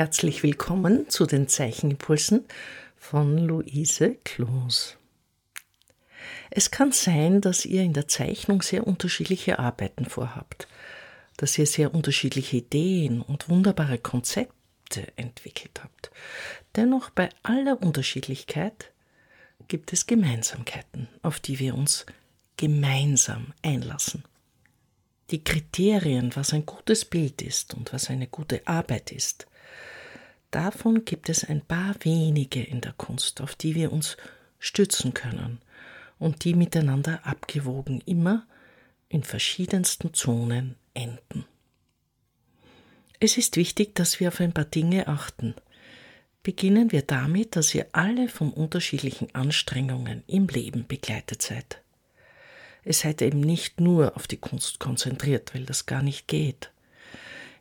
Herzlich willkommen zu den Zeichenimpulsen von Luise Kloos. Es kann sein, dass ihr in der Zeichnung sehr unterschiedliche Arbeiten vorhabt, dass ihr sehr unterschiedliche Ideen und wunderbare Konzepte entwickelt habt. Dennoch bei aller Unterschiedlichkeit gibt es Gemeinsamkeiten, auf die wir uns gemeinsam einlassen. Die Kriterien, was ein gutes Bild ist und was eine gute Arbeit ist, davon gibt es ein paar wenige in der Kunst, auf die wir uns stützen können und die miteinander abgewogen immer in verschiedensten Zonen enden. Es ist wichtig, dass wir auf ein paar Dinge achten. Beginnen wir damit, dass ihr alle von unterschiedlichen Anstrengungen im Leben begleitet seid. Es seid eben nicht nur auf die Kunst konzentriert, weil das gar nicht geht.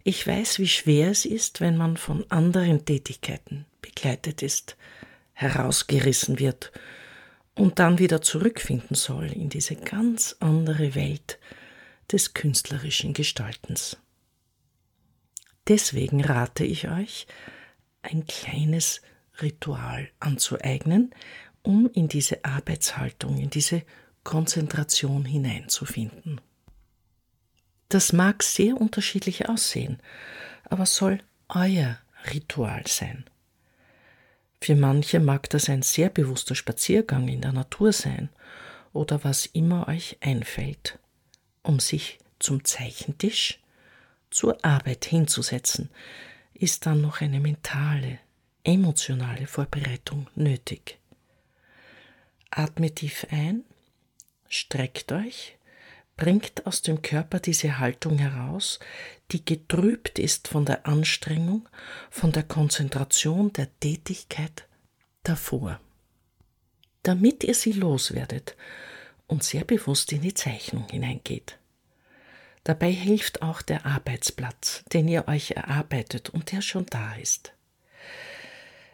Ich weiß, wie schwer es ist, wenn man von anderen Tätigkeiten begleitet ist, herausgerissen wird und dann wieder zurückfinden soll in diese ganz andere Welt des künstlerischen Gestaltens. Deswegen rate ich euch, ein kleines Ritual anzueignen, um in diese Arbeitshaltung, in diese Konzentration hineinzufinden. Das mag sehr unterschiedlich aussehen, aber soll euer Ritual sein. Für manche mag das ein sehr bewusster Spaziergang in der Natur sein oder was immer euch einfällt, um sich zum Zeichentisch zur Arbeit hinzusetzen, ist dann noch eine mentale, emotionale Vorbereitung nötig. Atme tief ein Streckt euch, bringt aus dem Körper diese Haltung heraus, die getrübt ist von der Anstrengung, von der Konzentration der Tätigkeit davor. Damit ihr sie loswerdet und sehr bewusst in die Zeichnung hineingeht. Dabei hilft auch der Arbeitsplatz, den ihr euch erarbeitet und der schon da ist.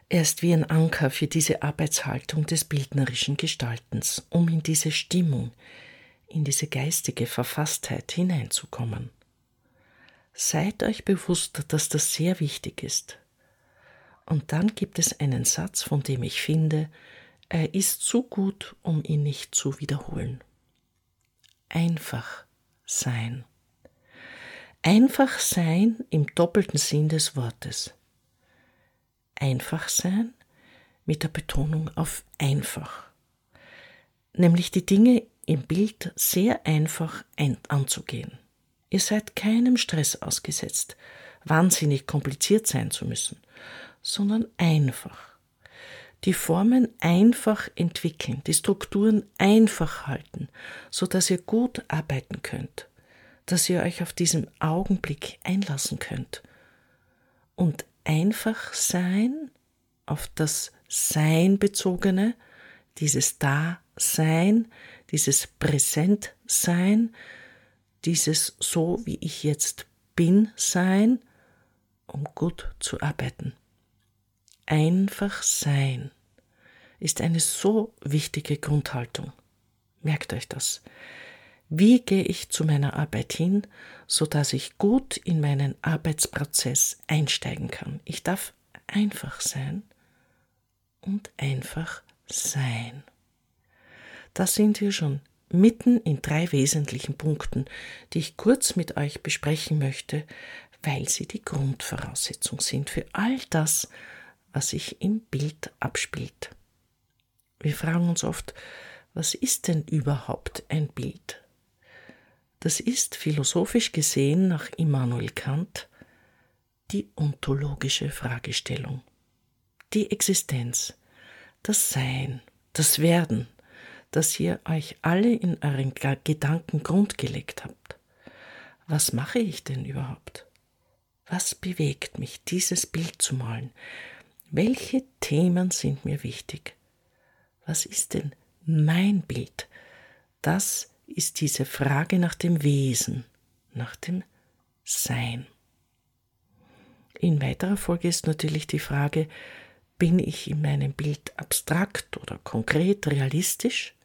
Er ist wie ein Anker für diese Arbeitshaltung des bildnerischen Gestaltens, um in diese Stimmung, in diese geistige Verfasstheit hineinzukommen. Seid euch bewusst, dass das sehr wichtig ist. Und dann gibt es einen Satz, von dem ich finde, er ist zu gut, um ihn nicht zu wiederholen. Einfach sein. Einfach sein im doppelten Sinn des Wortes einfach sein mit der Betonung auf einfach. Nämlich die Dinge im Bild sehr einfach anzugehen. Ihr seid keinem Stress ausgesetzt, wahnsinnig kompliziert sein zu müssen, sondern einfach. Die Formen einfach entwickeln, die Strukturen einfach halten, so dass ihr gut arbeiten könnt, dass ihr euch auf diesen Augenblick einlassen könnt und einfach sein, auf das Sein bezogene, dieses Dasein, dieses Präsentsein, dieses so wie ich jetzt bin sein, um gut zu arbeiten. Einfach sein ist eine so wichtige Grundhaltung. Merkt euch das. Wie gehe ich zu meiner Arbeit hin, so dass ich gut in meinen Arbeitsprozess einsteigen kann? Ich darf einfach sein und einfach sein. Da sind wir schon mitten in drei wesentlichen Punkten, die ich kurz mit euch besprechen möchte, weil sie die Grundvoraussetzung sind für all das, was sich im Bild abspielt. Wir fragen uns oft, was ist denn überhaupt ein Bild? Das ist philosophisch gesehen nach Immanuel Kant die ontologische Fragestellung, die Existenz, das Sein, das Werden, das ihr euch alle in euren Gedanken grundgelegt habt. Was mache ich denn überhaupt? Was bewegt mich, dieses Bild zu malen? Welche Themen sind mir wichtig? Was ist denn mein Bild? Das ist diese Frage nach dem Wesen, nach dem Sein. In weiterer Folge ist natürlich die Frage, bin ich in meinem Bild abstrakt oder konkret realistisch?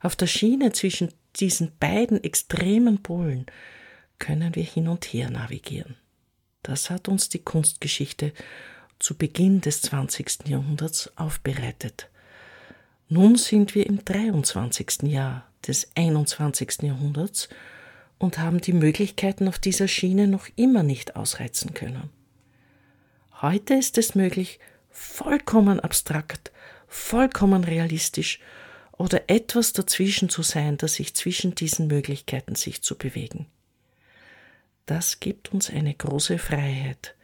Auf der Schiene zwischen diesen beiden extremen Polen können wir hin und her navigieren. Das hat uns die Kunstgeschichte zu Beginn des 20. Jahrhunderts aufbereitet. Nun sind wir im 23. Jahr des 21. Jahrhunderts und haben die Möglichkeiten auf dieser Schiene noch immer nicht ausreizen können. Heute ist es möglich, vollkommen abstrakt, vollkommen realistisch oder etwas dazwischen zu sein, das sich zwischen diesen Möglichkeiten sich zu bewegen. Das gibt uns eine große Freiheit.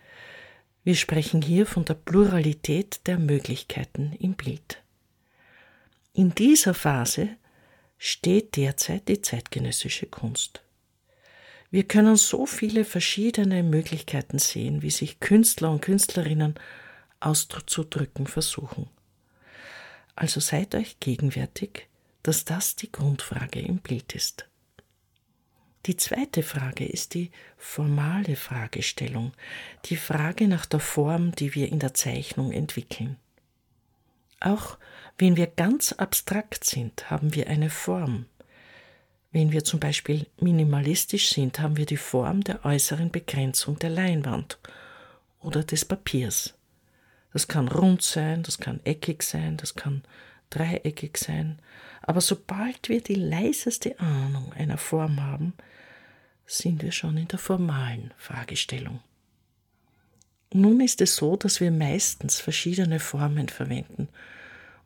Wir sprechen hier von der Pluralität der Möglichkeiten im Bild. In dieser Phase steht derzeit die zeitgenössische Kunst. Wir können so viele verschiedene Möglichkeiten sehen, wie sich Künstler und Künstlerinnen auszudrücken versuchen. Also seid euch gegenwärtig, dass das die Grundfrage im Bild ist. Die zweite Frage ist die formale Fragestellung, die Frage nach der Form, die wir in der Zeichnung entwickeln. Auch wenn wir ganz abstrakt sind, haben wir eine Form. Wenn wir zum Beispiel minimalistisch sind, haben wir die Form der äußeren Begrenzung der Leinwand oder des Papiers. Das kann rund sein, das kann eckig sein, das kann dreieckig sein, aber sobald wir die leiseste Ahnung einer Form haben, sind wir schon in der formalen Fragestellung. Nun ist es so, dass wir meistens verschiedene Formen verwenden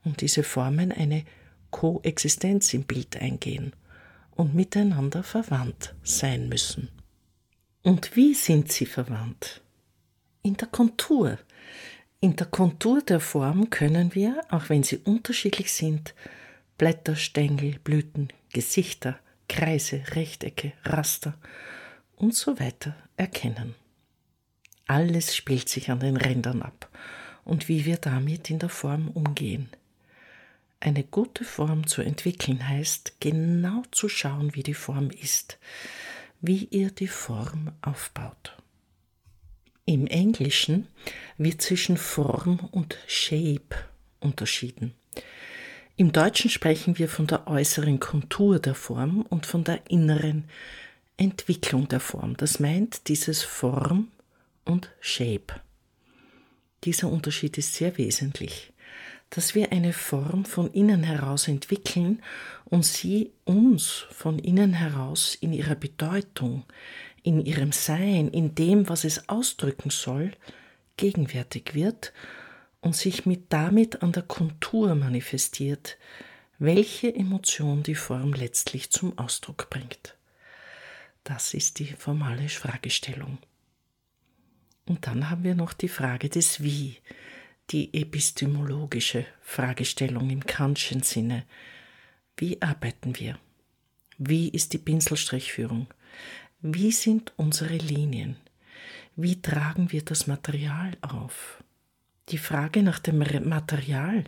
und diese Formen eine Koexistenz im Bild eingehen und miteinander verwandt sein müssen. Und wie sind sie verwandt? In der Kontur. In der Kontur der Form können wir, auch wenn sie unterschiedlich sind, Blätter, Stängel, Blüten, Gesichter, Kreise, Rechtecke, Raster und so weiter erkennen. Alles spielt sich an den Rändern ab und wie wir damit in der Form umgehen. Eine gute Form zu entwickeln heißt, genau zu schauen, wie die Form ist, wie ihr die Form aufbaut. Im Englischen wird zwischen Form und Shape unterschieden. Im Deutschen sprechen wir von der äußeren Kontur der Form und von der inneren Entwicklung der Form. Das meint dieses Form und Shape. Dieser Unterschied ist sehr wesentlich dass wir eine Form von innen heraus entwickeln und sie uns von innen heraus in ihrer Bedeutung, in ihrem Sein, in dem, was es ausdrücken soll, gegenwärtig wird und sich mit damit an der Kontur manifestiert, welche Emotion die Form letztlich zum Ausdruck bringt. Das ist die formale Fragestellung. Und dann haben wir noch die Frage des Wie, die epistemologische Fragestellung im Kantschen Sinne. Wie arbeiten wir? Wie ist die Pinselstrichführung? Wie sind unsere Linien? Wie tragen wir das Material auf? Die Frage nach dem Material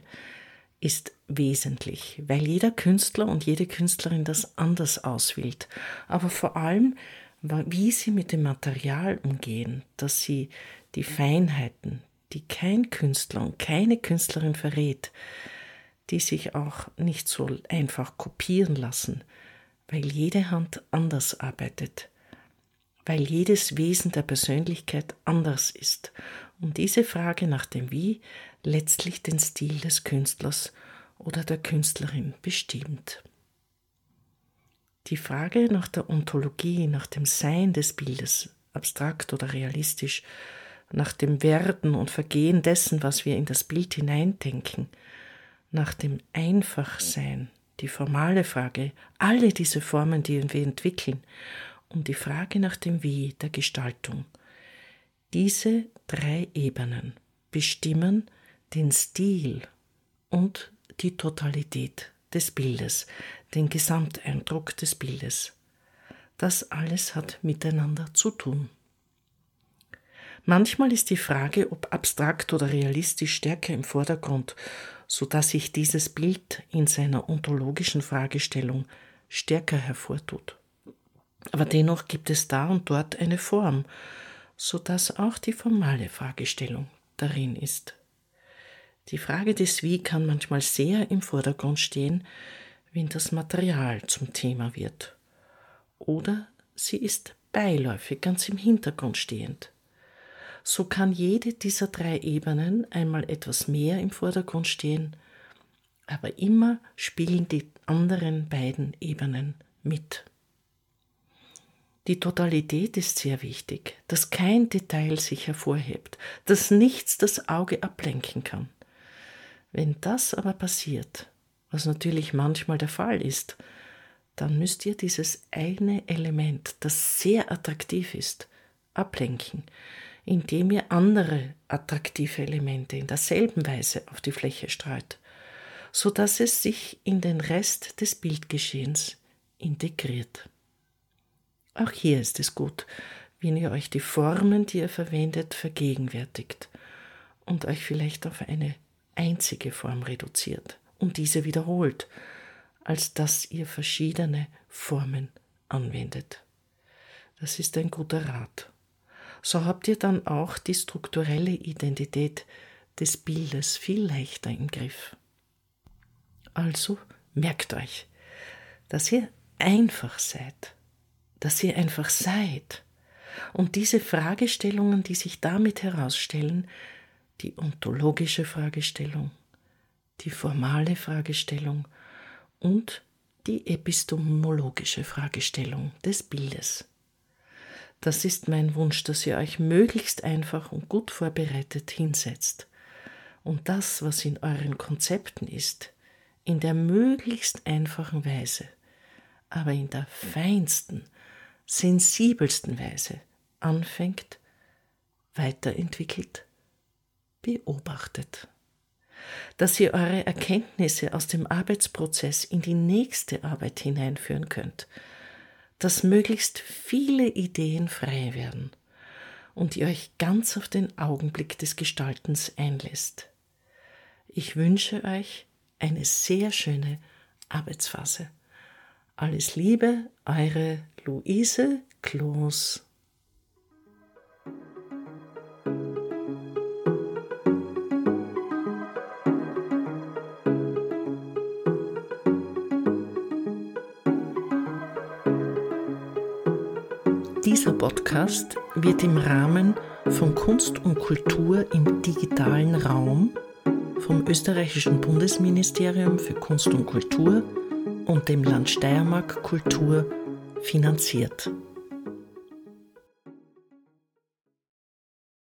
ist wesentlich, weil jeder Künstler und jede Künstlerin das anders auswählt, aber vor allem, wie sie mit dem Material umgehen, dass sie die Feinheiten, die kein Künstler und keine Künstlerin verrät, die sich auch nicht so einfach kopieren lassen, weil jede Hand anders arbeitet, weil jedes Wesen der Persönlichkeit anders ist und diese Frage nach dem Wie letztlich den Stil des Künstlers oder der Künstlerin bestimmt. Die Frage nach der Ontologie, nach dem Sein des Bildes, abstrakt oder realistisch, nach dem Werden und Vergehen dessen, was wir in das Bild hineindenken, nach dem Einfachsein, die formale Frage, alle diese Formen, die wir entwickeln, und die Frage nach dem Wie der Gestaltung. Diese drei Ebenen bestimmen den Stil und die Totalität des Bildes, den Gesamteindruck des Bildes. Das alles hat miteinander zu tun. Manchmal ist die Frage, ob abstrakt oder realistisch stärker im Vordergrund, so dass sich dieses Bild in seiner ontologischen Fragestellung stärker hervortut. Aber dennoch gibt es da und dort eine Form, so dass auch die formale Fragestellung darin ist. Die Frage des Wie kann manchmal sehr im Vordergrund stehen, wenn das Material zum Thema wird. Oder sie ist beiläufig ganz im Hintergrund stehend. so kann jede dieser drei Ebenen einmal etwas mehr im Vordergrund stehen, aber immer spielen die anderen beiden Ebenen mit. Die Totalität ist sehr wichtig, dass kein Detail sich hervorhebt, dass nichts das Auge ablenken kann. Wenn das aber passiert, was natürlich manchmal der Fall ist, dann müsst ihr dieses eine Element, das sehr attraktiv ist, ablenken, indem ihr andere attraktive Elemente in derselben Weise auf die Fläche streut, so dass es sich in den Rest des Bildgeschehens integriert. Auch hier ist es gut, wenn ihr euch die Formen, die ihr verwendet, vergegenwärtigt und euch vielleicht auf eine einzige Form reduziert und diese wiederholt, als dass ihr verschiedene Formen anwendet. Das ist ein guter Rat. So habt ihr dann auch die strukturelle Identität des Bildes viel leichter im Griff. Also merkt euch, dass ihr einfach seid, dass ihr einfach seid. Und diese Fragestellungen, die sich damit herausstellen, die ontologische Fragestellung, die formale Fragestellung und die epistemologische Fragestellung des Bildes. Das ist mein Wunsch, dass ihr euch möglichst einfach und gut vorbereitet hinsetzt und das, was in euren Konzepten ist, in der möglichst einfachen Weise, aber in der feinsten, sensibelsten Weise anfängt, weiterentwickelt, beobachtet dass ihr eure Erkenntnisse aus dem Arbeitsprozess in die nächste Arbeit hineinführen könnt, dass möglichst viele Ideen frei werden und ihr euch ganz auf den Augenblick des Gestaltens einlässt. Ich wünsche euch eine sehr schöne Arbeitsphase. Alles Liebe, eure Luise Kloos. Dieser Podcast wird im Rahmen von Kunst und Kultur im digitalen Raum vom österreichischen Bundesministerium für Kunst und Kultur und dem Land Steiermark Kultur finanziert.